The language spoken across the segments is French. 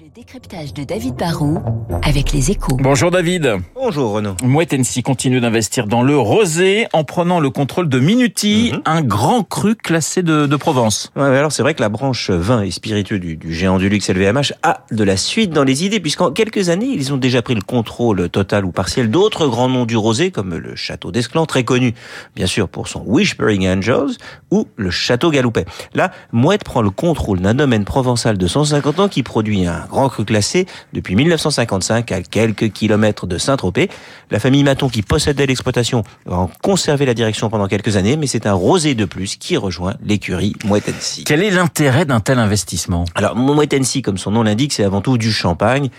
Le décryptage de David Barrault avec les échos. Bonjour David. Bonjour Renaud. Hennessy continue d'investir dans le rosé en prenant le contrôle de Minuti, Mhm. un grand cru classé de, de Provence. Ouais, mais alors c'est vrai que la branche vin et spiritueux du, du géant du luxe LVMH a de la suite dans les idées, puisqu'en quelques années, ils ont déjà pris le contrôle total ou partiel d'autres grands noms du rosé, comme le Château d'Esclans, très connu, bien sûr, pour son Whispering Angels, ou le Château Galoupet. Là, Moët prend le contrôle d'un domaine provençal de 150 ans qui produit un grand cru classé depuis 1955 à quelques kilomètres de Saint-Tropez. La famille Maton qui possédait l'exploitation va en conserver la direction pendant quelques années, mais c'est un rosé de plus qui rejoint l'écurie Moët Hennessy. Quel est l'intérêt d'un tel investissement? Alors, Moët Hennessy, comme son nom l'indique, c'est avant tout du champagne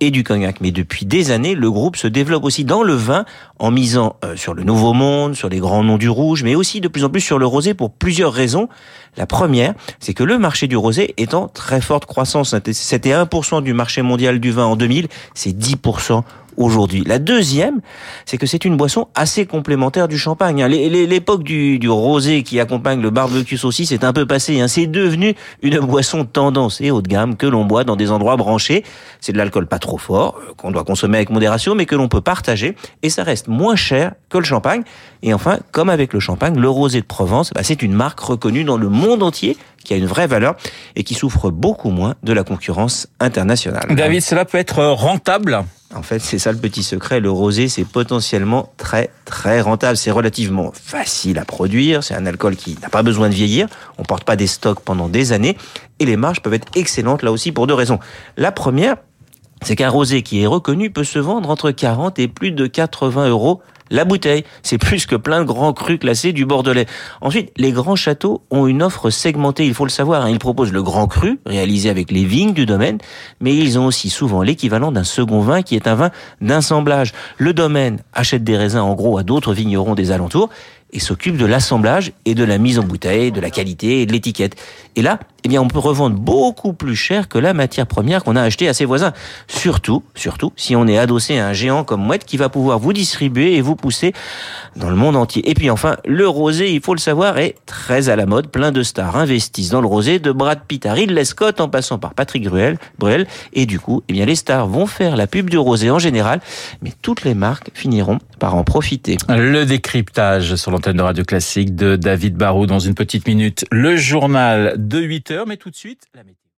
et du cognac. Mais depuis des années, le groupe se développe aussi dans le vin en misant euh, sur le nouveau monde, sur les grands noms du rouge, mais aussi de plus en plus sur le rosé pour plusieurs raisons. La première, c'est que le marché du rosé est en très forte croissance. C'était 1% du marché mondial du vin en 2000, c'est 10% aujourd'hui. La deuxième, c'est que c'est une boisson assez complémentaire du champagne. hein. L'é- l'é- L'époque du, du rosé qui accompagne le barbecue saucisse est un peu passée. hein. C'est devenu une boisson tendance et haut de gamme que l'on boit dans des endroits branchés. C'est de l'alcool pas trop fort, euh, qu'on doit consommer avec modération, mais que l'on peut partager. Et ça reste moins cher que le champagne. Et enfin, comme avec le champagne, le rosé de Provence, bah, c'est une marque reconnue dans le monde entier qui a une vraie valeur et qui souffre beaucoup moins de la concurrence internationale. David, cela peut être rentable? En fait, c'est ça le petit secret. Le rosé, c'est potentiellement très, très rentable. C'est relativement facile à produire. C'est un alcool qui n'a pas besoin de vieillir. On porte pas des stocks pendant des années. Et les marges peuvent être excellentes là aussi pour deux raisons. La première, c'est qu'un rosé qui est reconnu peut se vendre entre 40 et plus de 80 euros la bouteille. C'est plus que plein de grands crus classés du Bordelais. Ensuite, les grands châteaux ont une offre segmentée, il faut le savoir. hein. Ils proposent le grand cru, réalisé avec les vignes du domaine, mais ils ont aussi souvent l'équivalent d'un second vin qui est un vin d'assemblage. Le domaine achète des raisins en gros à d'autres vignerons des alentours et s'occupe de l'assemblage et de la mise en bouteille, de la qualité et de l'étiquette. Et là, eh bien, on peut revendre beaucoup plus cher que la matière première qu'on a achetée à ses voisins. Surtout, surtout, si on est adossé à un géant comme Mouette qui va pouvoir vous distribuer et vous pousser dans le monde entier. Et puis enfin, le rosé, il faut le savoir, est très à la mode. Plein de stars investissent dans le rosé, de Brad Pitt à Ridley Scott en passant par Patrick Bruel, Bruel. Et du coup, eh bien, les stars vont faire la pub du rosé en général, mais toutes les marques finiront par en profiter. Le décryptage sur l'antenne de Radio Classique de David Barrault dans une petite minute. Le journal de 8 heures, mais tout de suite, la météo.